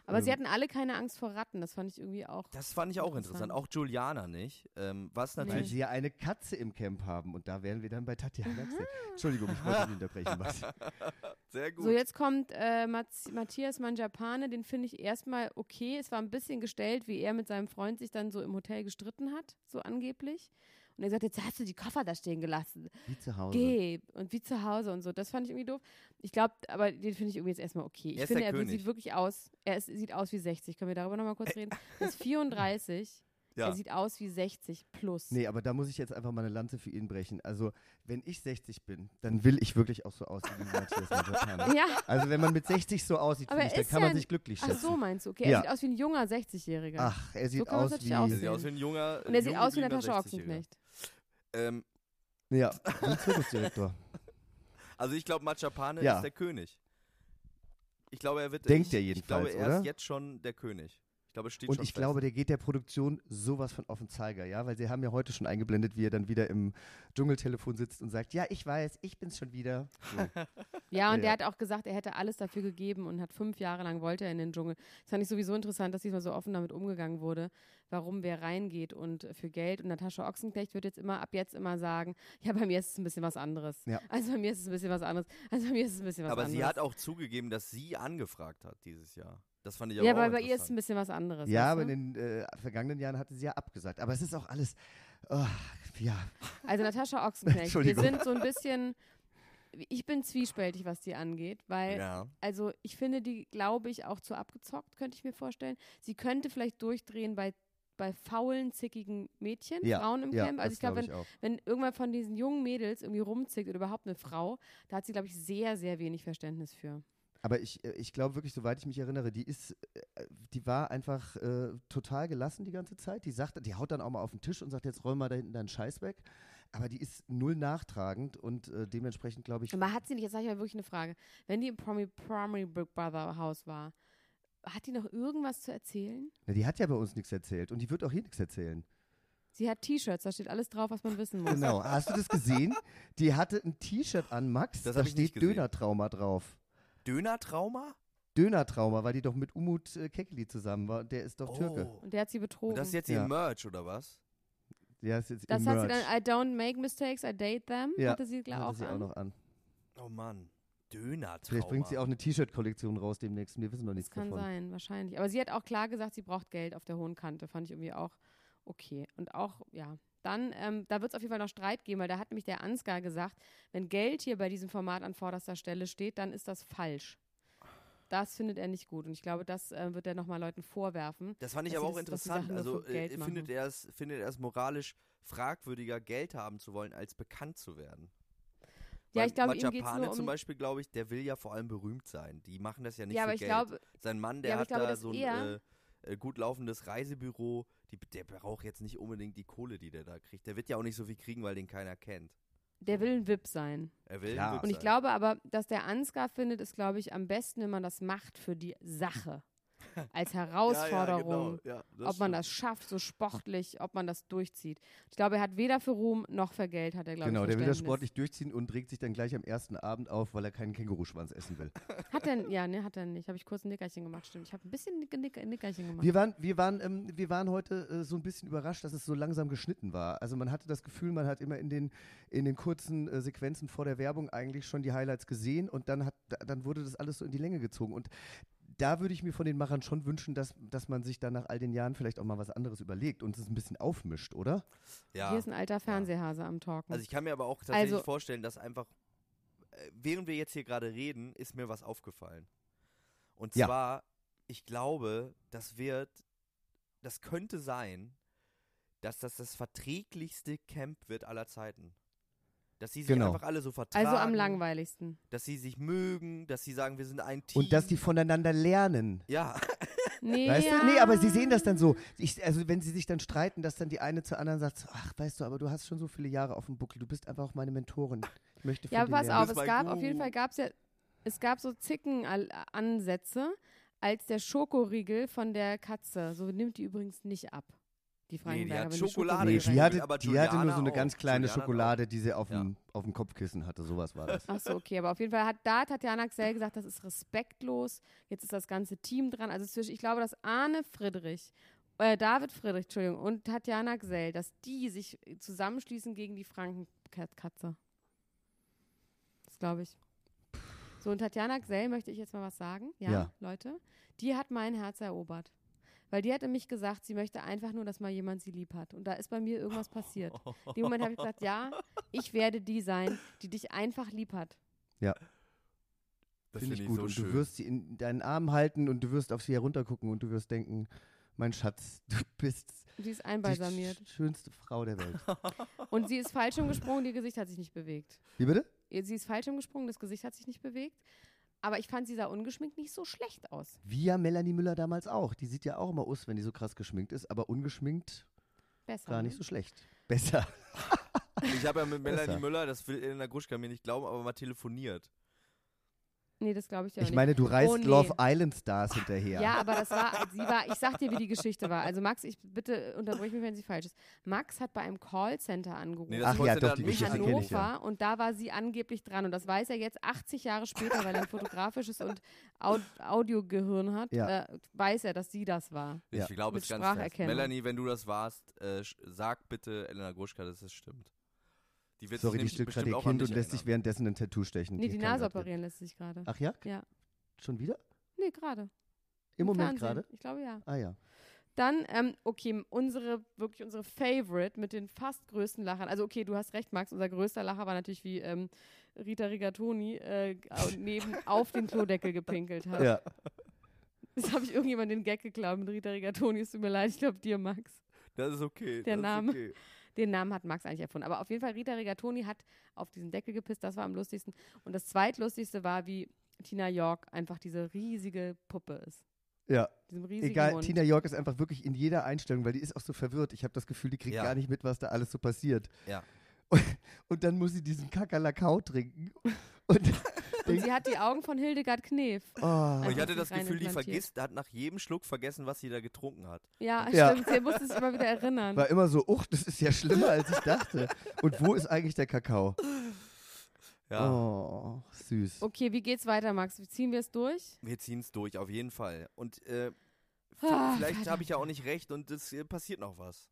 Speaker 1: Aber sie
Speaker 2: Ähm.
Speaker 1: hatten alle keine Angst vor Ratten. Das fand ich irgendwie auch.
Speaker 3: Das fand ich auch
Speaker 1: Interessant.
Speaker 3: interessant. Auch Juliana nicht. Ähm, was
Speaker 2: weil
Speaker 3: natürlich.
Speaker 2: sie ja eine Katze im Camp haben und da wären wir dann bei Tatjana. Entschuldigung, ich wollte nicht unterbrechen, Max.
Speaker 3: Sehr gut.
Speaker 1: So, jetzt kommt äh, Matthias Manjapane, den finde ich erstmal okay. Es war ein bisschen gestellt, wie er mit seinem Freund sich dann so im Hotel gestritten hat, so angeblich. Und er sagt, jetzt hast du die Koffer da stehen gelassen.
Speaker 2: Wie zu Hause.
Speaker 1: Geh. Und wie zu Hause und so. Das fand ich irgendwie doof. Ich glaube, aber den finde ich irgendwie jetzt erstmal okay. Ich
Speaker 3: Er
Speaker 1: finde, er
Speaker 3: König.
Speaker 1: sieht wirklich aus, er ist, sieht aus wie 60. Können wir darüber nochmal kurz reden? Er ist 34.
Speaker 3: Ja.
Speaker 1: Er sieht aus wie 60 plus.
Speaker 2: Nee, aber da muss ich jetzt einfach mal eine Lanze für ihn brechen. Also, wenn ich 60 bin, dann will ich wirklich auch so aussehen wie Matthias.
Speaker 1: Ja,
Speaker 2: Also, wenn man mit 60 so aussieht, ich,
Speaker 1: er
Speaker 2: dann kann
Speaker 1: ja
Speaker 2: man sich glücklich
Speaker 1: ach
Speaker 2: schätzen.
Speaker 1: so meinst du. Okay,
Speaker 2: Ja.
Speaker 1: er sieht aus wie ein junger 60-Jähriger.
Speaker 2: Ach, er sieht
Speaker 1: man's
Speaker 2: aus wie.
Speaker 3: Der sieht aus wie ein junger.
Speaker 1: Und er sieht aus wie Natascha
Speaker 3: 60-Jähriger.
Speaker 1: Ochsenknecht.
Speaker 3: Ähm,
Speaker 2: Ja, Zirkusdirektor.
Speaker 3: also ich glaube, Machapane
Speaker 2: Ja.
Speaker 3: ist der König. Ich glaube, er wird.
Speaker 2: Denkt
Speaker 3: ich,
Speaker 2: er
Speaker 3: Ich glaube,
Speaker 2: jedenfalls,
Speaker 3: er
Speaker 2: oder?
Speaker 3: ist jetzt schon der König. Ich glaube, es steht
Speaker 2: Und
Speaker 3: schon
Speaker 2: ich
Speaker 3: fest.
Speaker 2: glaube, der geht der Produktion sowas von auf den Zeiger, ja, weil sie haben ja heute schon eingeblendet, wie er dann wieder im Dschungeltelefon sitzt und sagt, ja, ich weiß, ich bin's schon wieder. So.
Speaker 1: Ja, und
Speaker 2: Ja,
Speaker 1: der hat auch gesagt, er hätte alles dafür gegeben und hat fünf Jahre lang wollte er in den Dschungel. Das fand ich sowieso interessant, dass diesmal so offen damit umgegangen wurde, warum wer reingeht und für Geld. Und Natascha Ochsenknecht wird jetzt immer, ab jetzt immer sagen, ja, bei mir ist es ein bisschen was anderes.
Speaker 2: Ja.
Speaker 1: Also bei mir ist es ein bisschen was anderes. Also bei mir ist es ein bisschen was
Speaker 3: Aber
Speaker 1: anderes.
Speaker 3: sie hat auch zugegeben, dass sie angefragt hat dieses Jahr. Das fand ich aber
Speaker 1: ja,
Speaker 3: auch
Speaker 1: aber bei ihr ist es ein bisschen was anderes.
Speaker 2: ja, aber
Speaker 1: du?
Speaker 2: in den äh, vergangenen Jahren hatte sie ja abgesagt. Aber es ist auch alles, oh, ja,
Speaker 1: Also Natascha Ochsenknecht, wir sind so ein bisschen, ich bin zwiespältig, was die angeht, weil
Speaker 3: Ja.
Speaker 1: Also ich finde die, glaube ich, auch zu abgezockt, könnte ich mir vorstellen. Sie könnte vielleicht durchdrehen bei, bei faulen, zickigen Mädchen,
Speaker 2: ja,
Speaker 1: Frauen im
Speaker 2: ja,
Speaker 1: Camp. Also
Speaker 2: das
Speaker 1: ich glaube, wenn,
Speaker 2: ich auch.
Speaker 1: wenn irgendwann von diesen jungen Mädels irgendwie rumzickt oder überhaupt eine Frau, da hat sie, glaube ich, sehr, sehr wenig Verständnis für.
Speaker 2: Aber ich, äh, ich glaube wirklich, soweit ich mich erinnere, die ist, äh, die war einfach äh, total gelassen die ganze Zeit. Die sagt, die haut dann auch mal auf den Tisch und sagt, jetzt räum mal da hinten deinen Scheiß weg. Aber die ist null nachtragend und äh, dementsprechend glaube ich.
Speaker 1: Aber hat sie nicht, jetzt habe ich mal wirklich eine Frage, wenn die im Promi, Promi Big Brother Haus war, hat die noch irgendwas zu erzählen?
Speaker 2: Na, die hat ja bei uns nichts erzählt und die wird auch hier nichts erzählen.
Speaker 1: Sie hat T-Shirts, da steht alles drauf, was man wissen muss.
Speaker 2: Genau. Hast du das gesehen? Die hatte ein T-Shirt an, Max.
Speaker 3: Das
Speaker 2: da steht. Dönertrauma drauf.
Speaker 3: Dönertrauma?
Speaker 2: Dönertrauma, weil die doch mit Umut äh, Kekili zusammen war. Der ist doch Türke.
Speaker 3: Oh.
Speaker 1: Und der hat sie betrogen.
Speaker 3: Und das ist jetzt
Speaker 2: Ja.
Speaker 3: ihr Merch, oder was?
Speaker 2: Der ist jetzt
Speaker 1: Das hat sie dann, I don't make mistakes, I date them,
Speaker 2: Ja,
Speaker 1: hatte sie glaub,
Speaker 2: Hatte
Speaker 1: auch
Speaker 2: sie
Speaker 1: an.
Speaker 2: auch noch an.
Speaker 3: Oh Mann. Dönertrauma.
Speaker 2: Vielleicht bringt sie auch eine T-Shirt-Kollektion raus demnächst. Wir wissen noch
Speaker 1: Das
Speaker 2: nichts
Speaker 1: kann
Speaker 2: davon.
Speaker 1: sein, wahrscheinlich. Aber sie hat auch klar gesagt, sie braucht Geld auf der hohen Kante. Fand ich irgendwie auch okay. Und auch, ja, dann, ähm, da wird es auf jeden Fall noch Streit geben, weil da hat nämlich der Ansgar gesagt, wenn Geld hier bei diesem Format an vorderster Stelle steht, dann ist das falsch. Das findet er nicht gut. Und ich glaube, das äh, wird er nochmal Leuten vorwerfen.
Speaker 3: Das fand ich aber auch interessant. Also äh, findet er es findet er es moralisch fragwürdiger, Geld haben zu wollen, als bekannt zu werden.
Speaker 1: Ja, ich glaube, ihm geht's nur um-
Speaker 3: zum Beispiel, glaube ich, der will ja vor allem berühmt sein. Die machen das ja nicht
Speaker 1: Ja,
Speaker 3: für Geld.
Speaker 1: glaube,
Speaker 3: Sein Mann, der
Speaker 1: Ja,
Speaker 3: hat
Speaker 1: glaube,
Speaker 3: da so ein äh, äh, gut laufendes Reisebüro. Die, der braucht jetzt nicht unbedingt die Kohle, die der da kriegt. Der wird ja auch nicht so viel kriegen, weil den keiner kennt.
Speaker 1: der will ein VIP sein.
Speaker 3: Er will
Speaker 2: Klar.
Speaker 3: ein Witz
Speaker 1: Und ich
Speaker 3: sein.
Speaker 1: glaube aber, dass der Ansgar findet, ist, glaube ich, am besten, wenn man das macht für die Sache. Als Herausforderung.
Speaker 3: Ja, ja, genau. ja,
Speaker 1: ob man
Speaker 3: stimmt.
Speaker 1: das schafft, so sportlich, ob man das durchzieht. Ich glaube, er hat weder für Ruhm noch für Geld, hat er, glaube
Speaker 2: Genau,
Speaker 1: ich,
Speaker 2: der will das sportlich durchziehen und regt sich dann gleich am ersten Abend auf, weil er keinen Känguruschwanz essen will.
Speaker 1: Hat er, ja, ne, hat er nicht. Habe ich kurz ein Nickerchen gemacht, stimmt. Ich habe ein bisschen Nick, Nick, Nickerchen gemacht.
Speaker 2: Wir waren, wir waren, ähm, wir waren heute äh, so ein bisschen überrascht, dass es so langsam geschnitten war. Also man hatte das Gefühl, man hat immer in den, in den kurzen äh, Sequenzen vor der Werbung eigentlich schon die Highlights gesehen und dann, hat, da- dann wurde das alles so in die Länge gezogen. Und da würde ich mir von den Machern schon wünschen, dass, dass man sich dann nach all den Jahren vielleicht auch mal was anderes überlegt und es ein bisschen aufmischt, oder?
Speaker 3: ja.
Speaker 1: Hier ist ein alter Fernsehhase am Talken.
Speaker 3: Also ich kann mir aber auch tatsächlich
Speaker 1: Also-
Speaker 3: vorstellen, dass einfach, äh, während wir jetzt hier gerade reden, ist mir was aufgefallen. Und
Speaker 2: Ja.
Speaker 3: zwar, ich glaube, das wird, das könnte sein, dass das das verträglichste Camp wird aller Zeiten. Dass sie sich
Speaker 2: Genau.
Speaker 3: einfach alle so vertragen.
Speaker 1: also am langweiligsten.
Speaker 3: Dass sie sich mögen, dass sie sagen, wir sind ein Team.
Speaker 2: Und dass die voneinander lernen.
Speaker 3: Ja,
Speaker 1: Nee,
Speaker 2: Weißt
Speaker 1: ja.
Speaker 2: du? Nee, aber sie sehen das dann so. Ich, also wenn sie sich dann streiten, dass dann die eine zur anderen sagt, ach, weißt du, aber du hast schon so viele Jahre auf dem Buckel, du bist einfach auch meine Mentorin. Ich möchte von
Speaker 1: Ja, pass
Speaker 2: lernen.
Speaker 1: auf, es gab,
Speaker 3: mein
Speaker 1: auf jeden
Speaker 3: Guru.
Speaker 1: Fall gab es ja, es gab so Zicken-Ansätze, als der Schokoriegel von der Katze, so nimmt die übrigens nicht ab. Die
Speaker 3: Nee, die
Speaker 1: Frankenberger.
Speaker 3: hat Schokolade
Speaker 2: Nee, die hatte,
Speaker 3: aber
Speaker 2: die hatte nur so eine
Speaker 3: auch.
Speaker 2: ganz kleine
Speaker 3: Juliana
Speaker 2: Schokolade, die sie auf
Speaker 3: Ja.
Speaker 2: dem, auf dem Kopfkissen hatte. Sowas war das.
Speaker 1: Ach so, okay, aber auf jeden Fall hat da Tatjana Xell gesagt, das ist respektlos. Jetzt ist das ganze Team dran. Also zwischen, ich glaube, dass Arne Friedrich, äh, David Friedrich, Entschuldigung, und Tatjana Xell, dass die sich zusammenschließen gegen die Frankenkatze. Das glaube ich. So, und Tatjana Xell möchte ich jetzt mal was sagen. Ja,
Speaker 2: Ja.
Speaker 1: Leute. Die hat mein Herz erobert. Weil die hatte mich gesagt, sie möchte einfach nur, dass mal jemand sie lieb hat. Und da ist bei mir irgendwas passiert. In dem Moment habe ich gesagt, ja, ich werde die sein, die dich einfach lieb hat.
Speaker 3: Das
Speaker 2: Finde ich
Speaker 3: find
Speaker 2: gut.
Speaker 3: so
Speaker 2: und
Speaker 3: schön.
Speaker 2: du wirst sie in deinen Arm halten und du wirst auf sie heruntergucken und du wirst denken, mein Schatz, du bist
Speaker 1: Sie ist
Speaker 2: die
Speaker 1: einbalsamiert.
Speaker 2: sch- schönste Frau der Welt.
Speaker 1: Und sie ist falsch gesprungen, ihr Gesicht hat sich nicht bewegt.
Speaker 2: Wie bitte?
Speaker 1: Sie ist falsch gesprungen, das Gesicht hat sich nicht bewegt. Aber ich fand, sie sah ungeschminkt nicht so schlecht aus.
Speaker 2: Wie ja Melanie Müller damals auch. Die sieht ja auch immer aus, wenn die so krass geschminkt ist, aber ungeschminkt
Speaker 1: Besser.
Speaker 2: gar
Speaker 1: ne?
Speaker 2: nicht so schlecht. Besser.
Speaker 3: Ich habe ja mit Melanie
Speaker 2: Besser.
Speaker 3: Müller, das will Elena Gruschka mir nicht glauben, aber mal telefoniert.
Speaker 1: Nee, das glaube ich ja
Speaker 2: Ich
Speaker 1: nicht.
Speaker 2: meine, du reißt
Speaker 1: Oh, nee.
Speaker 2: Love Island Stars hinterher.
Speaker 1: Ja, aber das war, sie war, ich sag dir, wie die Geschichte war. Also Max, ich bitte unterbrich mich, wenn sie falsch ist. Max hat bei einem Callcenter angerufen.
Speaker 3: Nee,
Speaker 2: Ach ja, doch, die Geschichte
Speaker 1: Hannover
Speaker 2: ich ja.
Speaker 1: und da war sie angeblich dran und das weiß er jetzt 80 Jahre später, weil er ein fotografisches und Aud Audiogehirn hat,
Speaker 2: Ja.
Speaker 1: äh, weiß er, dass sie das war.
Speaker 3: Ich
Speaker 2: Ja.
Speaker 3: glaube,
Speaker 1: Mit
Speaker 3: es ist ganz fest. Melanie, wenn du das warst, äh, sag bitte Elena Gruschka, dass es stimmt. Die wird
Speaker 2: Sorry, die stillt gerade ihr Kind und lässt sich währenddessen ein Tattoo stechen.
Speaker 1: Nee, die
Speaker 2: kann
Speaker 1: Nase operieren lässt sich gerade.
Speaker 2: Ach ja?
Speaker 1: Ja.
Speaker 2: Schon wieder?
Speaker 1: Nee, gerade.
Speaker 2: Im Moment
Speaker 1: Fernsehen.
Speaker 2: gerade?
Speaker 1: Ich glaube ja.
Speaker 2: Ah ja.
Speaker 1: Dann, ähm, okay, unsere, wirklich unsere Favorite mit den fast größten Lachern. Also, okay, du hast recht, Max. Unser größter Lacher war natürlich, wie ähm, Rita Rigatoni äh, neben auf den Klodeckel gepinkelt hat.
Speaker 2: Ja.
Speaker 1: Das habe ich irgendjemand den Gag geklaut mit Rita Rigatoni. Es tut mir leid, ich glaube dir, Max.
Speaker 3: Das ist okay.
Speaker 1: Der
Speaker 3: das
Speaker 1: Name.
Speaker 3: Ist okay.
Speaker 1: Den Namen hat Max eigentlich erfunden. Aber auf jeden Fall, Rita Rigatoni hat auf diesen Deckel gepisst. Das war am lustigsten. Und das zweitlustigste war, wie Tina York einfach diese riesige Puppe ist.
Speaker 2: Ja. Egal,
Speaker 1: Mund.
Speaker 2: Tina York ist einfach wirklich in jeder Einstellung, weil die ist auch so verwirrt. Ich habe das Gefühl, die kriegt
Speaker 3: Ja.
Speaker 2: gar nicht mit, was da alles so passiert.
Speaker 3: Ja.
Speaker 2: Und, und dann muss sie diesen Kakerlakau trinken. Und,
Speaker 1: Und sie hat die Augen von Hildegard Knef.
Speaker 2: oh,
Speaker 3: Und ich hatte das Gefühl, die vergisst, hat nach jedem Schluck vergessen, was sie da getrunken hat.
Speaker 1: Ja,
Speaker 2: Ja.
Speaker 1: stimmt. Sie musste sich immer wieder erinnern.
Speaker 2: war immer so, uch, das ist ja schlimmer, als ich dachte. Und wo ist eigentlich der Kakao?
Speaker 3: Ja.
Speaker 2: Oh, süß.
Speaker 1: Okay, wie geht's weiter, Max? Ziehen wir es durch?
Speaker 3: Wir ziehen es durch, auf jeden Fall. Und äh,
Speaker 1: Ah,
Speaker 3: vielleicht habe ich ja auch nicht recht und es äh, passiert noch was.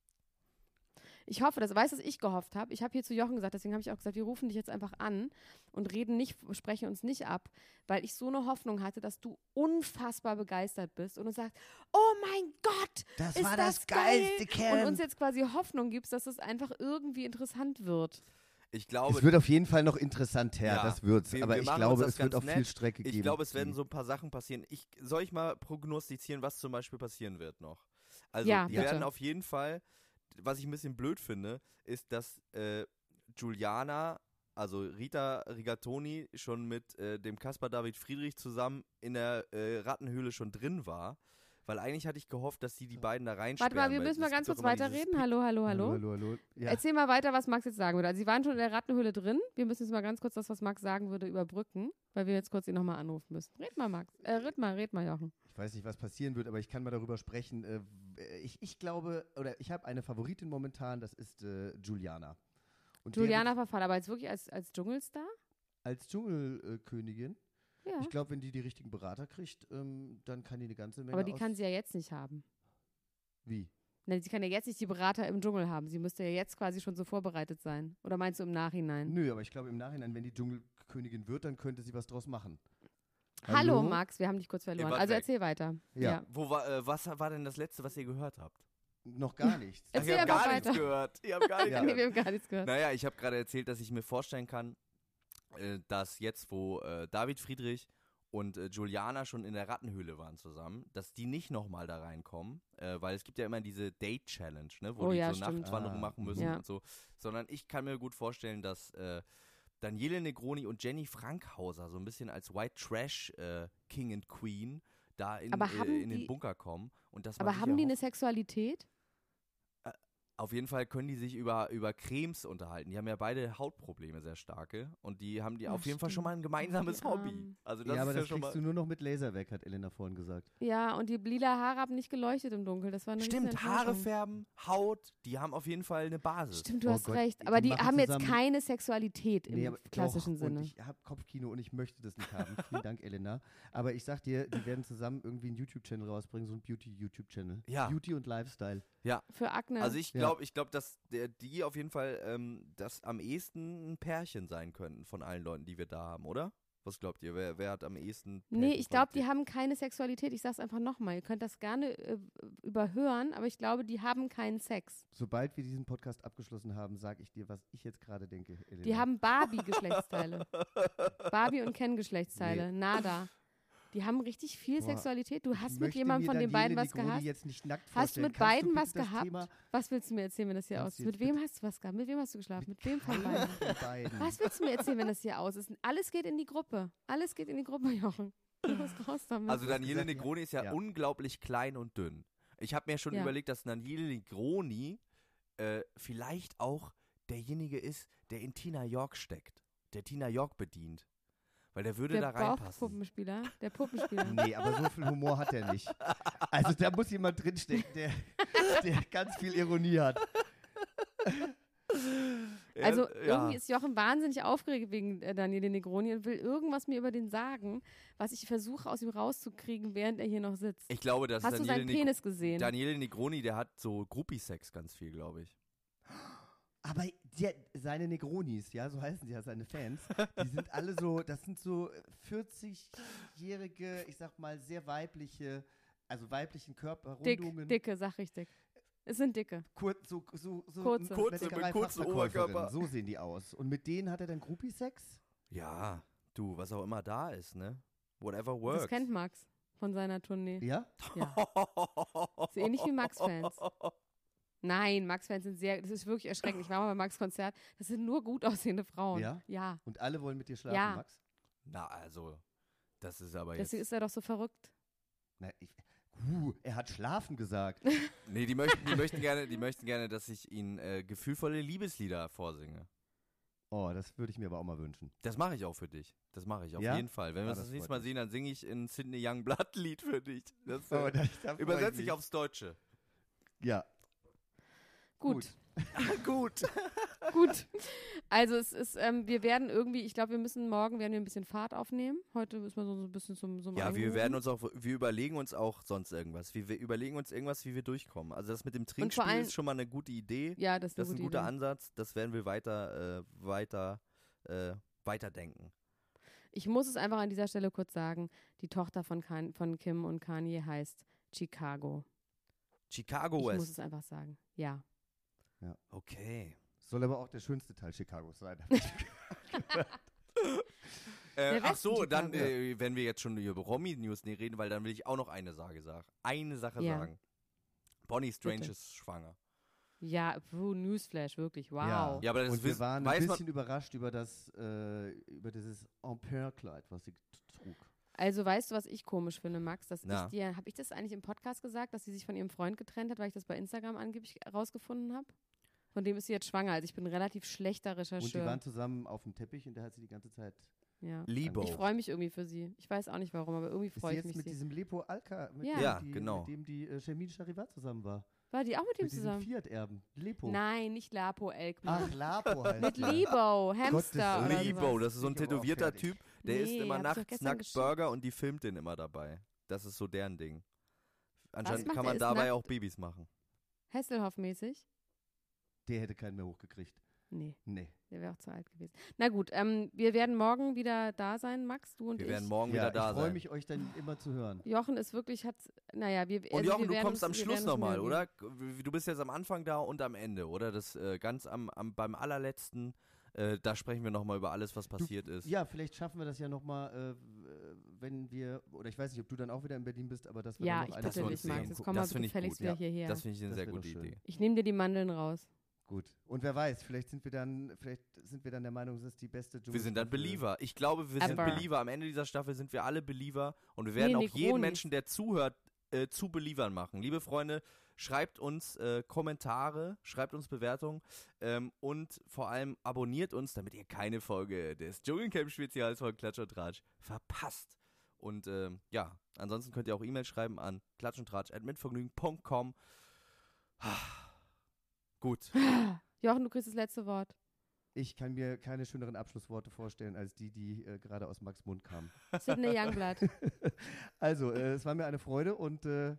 Speaker 1: Ich hoffe, das weiß, was ich gehofft habe. Ich habe hier zu Jochen gesagt, deswegen habe ich auch gesagt, wir rufen dich jetzt einfach an und reden nicht, sprechen uns nicht ab, weil ich so eine Hoffnung hatte, dass du unfassbar begeistert bist und uns sagst, oh mein Gott,
Speaker 2: das
Speaker 1: ist
Speaker 2: war
Speaker 1: das
Speaker 2: das, geilste
Speaker 1: geil? und uns
Speaker 2: Camp.
Speaker 1: jetzt quasi Hoffnung gibst, dass es einfach irgendwie interessant wird.
Speaker 3: Ich glaube,
Speaker 2: Es wird auf jeden Fall noch interessanter,
Speaker 3: Ja,
Speaker 2: das wird's.
Speaker 3: wir-
Speaker 2: Aber
Speaker 3: wir
Speaker 2: ich glaube,
Speaker 3: das
Speaker 2: es wird auch viel
Speaker 3: nett.
Speaker 2: Strecke geben.
Speaker 3: ich glaube, es werden so ein paar Sachen passieren. Ich, soll ich mal prognostizieren, was zum Beispiel passieren wird noch? Also,
Speaker 1: Ja,
Speaker 3: die
Speaker 1: bitte.
Speaker 3: werden auf jeden Fall, was ich ein bisschen blöd finde, ist, dass äh, Juliana also Rita Rigatoni schon mit äh, dem Caspar David Friedrich zusammen in der äh, Rattenhöhle schon drin war. Weil eigentlich hatte ich gehofft, dass sie die beiden da reinsperren.
Speaker 1: Warte mal, wir müssen mal ganz kurz weiterreden. Hallo, hallo, hallo.
Speaker 2: Hallo, hallo. Ja.
Speaker 1: Erzähl mal weiter, was Max jetzt sagen würde. Also sie waren schon in der Rattenhöhle drin. Wir müssen jetzt mal ganz kurz das, was Max sagen würde, überbrücken, weil wir jetzt kurz ihn nochmal anrufen müssen. Red mal, Max. Äh, red mal, red mal, Jochen.
Speaker 2: Ich weiß nicht, was passieren wird, aber ich kann mal darüber sprechen. Äh, ich, ich glaube, oder ich habe eine Favoritin momentan, das ist äh, Juliana. Und
Speaker 1: Juliana
Speaker 2: wird
Speaker 1: Verfall, aber jetzt wirklich als, als Dschungelstar?
Speaker 2: Als Dschungelkönigin.
Speaker 1: Ja.
Speaker 2: Ich glaube, wenn die die richtigen Berater kriegt, ähm, dann kann die eine ganze Menge
Speaker 1: Aber die
Speaker 2: aus
Speaker 1: kann sie ja jetzt nicht haben.
Speaker 2: Wie?
Speaker 1: Ne, sie kann ja jetzt nicht die Berater im Dschungel haben. Sie müsste ja jetzt quasi schon so vorbereitet sein. Oder meinst du im Nachhinein?
Speaker 2: Nö, aber ich glaube im Nachhinein, wenn die Dschungelkönigin wird, dann könnte sie was draus machen.
Speaker 1: Hallo, Max, wir haben dich kurz verloren. Also
Speaker 3: weg.
Speaker 1: erzähl weiter.
Speaker 2: Ja.
Speaker 3: Wo war, äh, was war denn das letzte, was ihr gehört habt?
Speaker 2: Noch gar nichts.
Speaker 3: Ach, ihr habt gar nichts
Speaker 1: weiter.
Speaker 3: gehört. Ihr habt gar nichts
Speaker 2: Ja.
Speaker 1: Nee,
Speaker 3: gehört.
Speaker 1: wir haben gar nichts gehört.
Speaker 3: Naja, ich habe gerade erzählt, dass ich mir vorstellen kann, dass jetzt, wo äh, David Friedrich und äh, Juliana schon in der Rattenhöhle waren zusammen, dass die nicht nochmal da reinkommen, äh, weil es gibt ja immer diese Date-Challenge, ne, wo
Speaker 1: Oh
Speaker 3: die
Speaker 1: ja,
Speaker 3: so
Speaker 1: stimmt.
Speaker 3: Nachtwanderung
Speaker 2: Ah,
Speaker 3: machen müssen
Speaker 1: ja.
Speaker 3: und so, sondern ich kann mir gut vorstellen, dass äh, Daniele Negroni und Jenny Frankhauser so ein bisschen als White Trash äh, King and Queen da in, äh, in
Speaker 1: die-
Speaker 3: den Bunker kommen und dass
Speaker 1: Aber haben die eine Sexualität?
Speaker 3: Auf jeden Fall können die sich über, über Cremes unterhalten. Die haben ja beide Hautprobleme, sehr starke. Und die haben die
Speaker 1: Ach,
Speaker 3: auf jeden Fall schon
Speaker 1: stimmt.
Speaker 3: mal ein gemeinsames
Speaker 1: die
Speaker 3: Hobby. Also das
Speaker 2: ja, aber
Speaker 3: ist ja
Speaker 2: das
Speaker 3: schon
Speaker 2: kriegst
Speaker 3: mal.
Speaker 2: du nur noch mit Laser weg, hat Elena vorhin gesagt.
Speaker 1: Ja, und die lila Haare haben nicht geleuchtet im Dunkeln. Das war eine
Speaker 3: Stimmt, Haare färben, Haut, die haben auf jeden Fall eine Basis.
Speaker 1: Stimmt, du
Speaker 2: Oh
Speaker 1: hast
Speaker 2: Gott,
Speaker 1: recht.
Speaker 2: die
Speaker 1: Aber die
Speaker 2: machen
Speaker 1: haben jetzt keine Sexualität im
Speaker 2: Nee, aber
Speaker 1: klassischen
Speaker 2: doch,
Speaker 1: Sinne.
Speaker 2: Und ich habe Kopfkino und ich möchte das nicht haben. Vielen Dank, Elena. Aber ich sag dir, die werden zusammen irgendwie einen YouTube-Channel rausbringen, so einen Beauty-YouTube-Channel.
Speaker 3: Ja.
Speaker 2: Beauty und Lifestyle.
Speaker 3: Ja,
Speaker 1: Für Akne.
Speaker 3: also ich
Speaker 2: Ja.
Speaker 3: glaube, ich glaube, dass der, die auf jeden Fall ähm, das am ehesten ein Pärchen sein könnten von allen Leuten, die wir da haben, oder? Was glaubt ihr? Wer, wer hat am ehesten
Speaker 1: nee, ich glaube, die haben keine Sexualität. Ich sag's einfach nochmal. Ihr könnt das gerne äh, überhören, aber ich glaube, die haben keinen Sex.
Speaker 2: Sobald wir diesen Podcast abgeschlossen haben, sage ich dir, was ich jetzt gerade denke, Elena.
Speaker 1: Die haben Barbie-Geschlechtsteile. Barbie und Ken-Geschlechtsteile. Nada. Die haben richtig viel
Speaker 2: Boah,
Speaker 1: Sexualität. Du hast mit jemandem von den beiden was gehabt.
Speaker 2: Jetzt nicht nackt
Speaker 1: Hast du mit
Speaker 2: Kannst
Speaker 1: beiden
Speaker 2: bitte
Speaker 1: was
Speaker 2: das
Speaker 1: gehabt?
Speaker 2: Thema
Speaker 1: Was willst du mir erzählen, wenn das hier
Speaker 2: Kannst
Speaker 1: aussieht?
Speaker 2: du
Speaker 1: Mit wem hast du was gehabt? Mit wem hast du geschlafen? Mit wem von beiden? Was willst du mir erzählen, wenn das hier aus ist? Alles geht in die Gruppe. Alles geht in die Gruppe, Jochen. Du musst raus damit.
Speaker 3: Also Daniele. Negroni ist ja,
Speaker 2: Ja.
Speaker 3: unglaublich klein und dünn. Ich habe mir schon
Speaker 1: Ja.
Speaker 3: überlegt, dass Daniele Negroni äh, vielleicht auch derjenige ist, der in Tina York steckt. Der Tina York bedient. Weil der würde
Speaker 1: der
Speaker 3: da reinpassen.
Speaker 1: Bauchpuppenspieler. Der Puppenspieler.
Speaker 2: Nee, aber so viel Humor hat er nicht. Also da muss jemand drinstecken, der, der ganz viel Ironie hat.
Speaker 1: Also
Speaker 3: ja.
Speaker 1: irgendwie ist Jochen wahnsinnig aufgeregt wegen äh, Daniele Negroni und will irgendwas mir über den sagen, was ich versuche aus ihm rauszukriegen, während er hier noch sitzt.
Speaker 3: Ich glaube, dass
Speaker 1: Hast du
Speaker 3: Daniele,
Speaker 1: seinen
Speaker 3: Neg
Speaker 1: Penis gesehen?
Speaker 3: Daniele Negroni, der hat so Groupie-Sex ganz viel, glaube ich.
Speaker 2: Aber der, seine Negronis, ja, so heißen sie ja, seine Fans, die sind alle so, das sind so 40-jährige, ich sag mal, sehr weibliche, also weiblichen Körperrundungen.
Speaker 1: Dick, dicke, sag richtig. Es sind dicke.
Speaker 2: Kurz, so, so, so
Speaker 1: Kurze.
Speaker 3: Kurze,
Speaker 2: Metzgerei-Fachverkäuferin.
Speaker 3: Oberkörper.
Speaker 2: So sehen die aus. Und mit denen hat er dann Groupie-Sex?
Speaker 3: Ja, du, was auch immer da ist, ne? Whatever works.
Speaker 1: Das kennt Max von seiner Tournee.
Speaker 2: Ja?
Speaker 1: Ja. So ähnlich wie Max-Fans. Nein, Max-Fans sind sehr, das ist wirklich erschreckend. Ich war mal bei Max Konzert, das sind nur gut aussehende Frauen.
Speaker 2: Ja?
Speaker 1: Ja.
Speaker 2: Und alle wollen mit dir schlafen,
Speaker 1: Ja.
Speaker 2: Max?
Speaker 3: Na, also, das ist aber jetzt.
Speaker 1: Deswegen ist er doch so verrückt.
Speaker 2: Na, ich, uh, er hat schlafen gesagt.
Speaker 3: Nee, die möchten, die möchten gerne, die möchten gerne, dass ich ihnen äh, gefühlvolle Liebeslieder vorsinge.
Speaker 2: Oh, das würde ich mir aber auch mal wünschen.
Speaker 3: Das mache ich auch für dich. Das mache ich auf
Speaker 2: Ja?
Speaker 3: jeden Fall. Wenn wir
Speaker 2: Ah,
Speaker 3: uns das
Speaker 2: das
Speaker 3: nächste
Speaker 2: freut
Speaker 3: Mal sehen, dann singe ich ein Sydney Youngblood Lied für dich. Das,
Speaker 2: Oh,
Speaker 3: äh,
Speaker 2: da, da freu
Speaker 3: übersetze ich
Speaker 2: mich.
Speaker 3: aufs Deutsche.
Speaker 2: Ja,
Speaker 1: Gut.
Speaker 3: Gut.
Speaker 1: Gut. Also es ist, ähm, wir werden irgendwie, ich glaube, wir müssen morgen werden wir ein bisschen Fahrt aufnehmen. Heute müssen wir so, so ein bisschen zum, zum
Speaker 3: Ja, wir
Speaker 1: Eingrooven.
Speaker 3: werden uns auch, wir überlegen uns auch sonst irgendwas. Wir, wir überlegen uns irgendwas, wie wir durchkommen. Also das mit dem Trinkspiel
Speaker 1: allem-
Speaker 3: ist schon mal eine gute Idee.
Speaker 1: Ja, das ist,
Speaker 3: Das ist ein
Speaker 1: gute
Speaker 3: guter
Speaker 1: Idee.
Speaker 3: Ansatz. Das werden wir weiter, äh, weiter, äh, weiterdenken.
Speaker 1: Ich muss es einfach an dieser Stelle kurz sagen. Die Tochter von, kan von Kim und Kanye heißt Chicago.
Speaker 3: Chicago
Speaker 1: ich muss es einfach sagen. Ja.
Speaker 3: Okay.
Speaker 2: soll aber auch der schönste Teil Chicagos sein.
Speaker 3: Äh, ach so, dann, äh, wenn wir jetzt schon über Romy-News reden, weil dann will ich auch noch eine Sache sagen. Eine Sache
Speaker 1: Ja.
Speaker 3: sagen. Bonnie Strange
Speaker 1: Bitte.
Speaker 3: ist schwanger.
Speaker 1: Ja, puh, Newsflash, wirklich, wow.
Speaker 2: Ja.
Speaker 3: Ja, aber das
Speaker 2: Und wir waren ein bisschen überrascht über das, äh, über dieses Empire-Kleid, was sie trug.
Speaker 1: Also weißt du, was ich komisch finde, Max? Dass
Speaker 3: Na.
Speaker 1: ich dir, habe ich das eigentlich im Podcast gesagt, dass sie sich von ihrem Freund getrennt hat, weil ich das bei Instagram angeblich rausgefunden habe? Von dem ist sie jetzt schwanger. Also ich bin ein relativ schlechter
Speaker 2: Und die
Speaker 1: Rechercheur.
Speaker 2: waren zusammen auf dem Teppich und der hat sie die ganze Zeit.
Speaker 1: ja.
Speaker 3: Libo.
Speaker 1: Ich freue mich irgendwie für sie. Ich weiß auch nicht warum, aber irgendwie freue ich
Speaker 2: jetzt
Speaker 1: mich.
Speaker 2: mit
Speaker 1: Sie.
Speaker 2: diesem Lepo Alka, mit,
Speaker 1: Ja.
Speaker 2: dem,
Speaker 3: Ja,
Speaker 2: die,
Speaker 3: genau.
Speaker 2: mit dem die äh, Shermin Charivat zusammen war.
Speaker 1: War die auch mit ihm
Speaker 2: mit
Speaker 1: zusammen?
Speaker 2: Fiat-Erben. Lepo.
Speaker 1: Nein, nicht Lapo Elkmann.
Speaker 2: Ach, Lapo heißt
Speaker 1: mit. Libo, Hamster
Speaker 2: Gottes
Speaker 1: sowas.
Speaker 3: das ist so ein tätowierter. Typ, der
Speaker 1: Nee,
Speaker 3: isst immer nachts nackt. Burger und die filmt den immer dabei. Das ist so deren Ding. Anscheinend kann man dabei auch Babys machen.
Speaker 1: Hasselhoff-mäßig?
Speaker 2: Der hätte keinen mehr hochgekriegt.
Speaker 1: Nee,
Speaker 2: Nee.
Speaker 1: der wäre auch zu alt gewesen. Na gut, ähm, wir werden morgen wieder da sein, Max, du und
Speaker 3: Wir
Speaker 1: ich.
Speaker 3: werden morgen
Speaker 2: ja,
Speaker 3: wieder da
Speaker 2: ich freue
Speaker 3: sein.
Speaker 2: mich, euch dann immer zu hören.
Speaker 1: Jochen ist wirklich, hat, naja, wir
Speaker 3: Und
Speaker 1: also
Speaker 3: Jochen,
Speaker 1: wir
Speaker 3: du kommst
Speaker 1: uns,
Speaker 3: am
Speaker 1: wir
Speaker 3: Schluss nochmal, oder? Du bist jetzt am Anfang da und am Ende, oder? Das äh, ganz am, am beim allerletzten, äh, da sprechen wir nochmal über alles, was passiert ist.
Speaker 2: Ja, vielleicht schaffen wir das ja nochmal, äh, wenn wir, oder ich weiß nicht, ob du dann auch wieder in Berlin bist, aber dass wir
Speaker 1: Ja,
Speaker 2: dann
Speaker 1: ich
Speaker 2: noch
Speaker 3: dass
Speaker 1: bitte
Speaker 3: wir
Speaker 1: dich, Max. Jetzt komm
Speaker 3: das
Speaker 1: mal
Speaker 3: finde ich
Speaker 1: gefälligst wieder
Speaker 2: ja.
Speaker 1: hierher.
Speaker 3: Das finde ich eine
Speaker 2: Das
Speaker 3: sehr gute. Idee.
Speaker 1: ich nehme dir die Mandeln raus.
Speaker 2: Gut. Und wer weiß, vielleicht sind wir dann, vielleicht sind wir dann der Meinung, das ist die beste
Speaker 3: Wir sind dann. Believer. Ich glaube, wir sind
Speaker 1: Ever.
Speaker 3: Believer. Am Ende dieser Staffel sind wir alle Believer und wir werden
Speaker 1: Nee,
Speaker 3: auch jeden. Menschen, der zuhört, äh, zu Believern machen. Liebe Freunde, schreibt uns äh, Kommentare, schreibt uns Bewertungen ähm, und vor allem abonniert uns, damit ihr keine Folge des Dschungelcamp-Spezials von Klatsch und Tratsch verpasst. Und ähm, ja, ansonsten könnt ihr auch E-Mail schreiben an klatschundtratsch.mitvergnügen.com. Gut.
Speaker 1: Jochen, du kriegst das letzte Wort.
Speaker 2: Ich kann mir keine schöneren Abschlussworte vorstellen, als die, die äh, gerade aus Max Mund kamen.
Speaker 1: Sidney Youngblood.
Speaker 2: Also, äh, es war mir eine Freude und äh,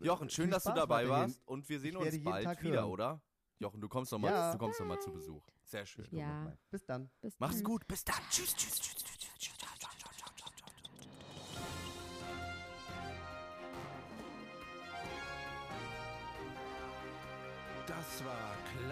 Speaker 3: Jochen, schön, dass du dabei warst und wir sehen uns bald
Speaker 2: Tag
Speaker 3: wieder,
Speaker 2: hören.
Speaker 3: oder? Jochen, du kommst noch mal,
Speaker 2: Ja.
Speaker 3: du kommst noch mal zu Besuch. Sehr schön.
Speaker 1: Ja.
Speaker 2: Bis dann.
Speaker 1: Bis
Speaker 3: Mach's
Speaker 1: dann.
Speaker 3: gut, bis dann. Tschüss, tschüss, tschüss,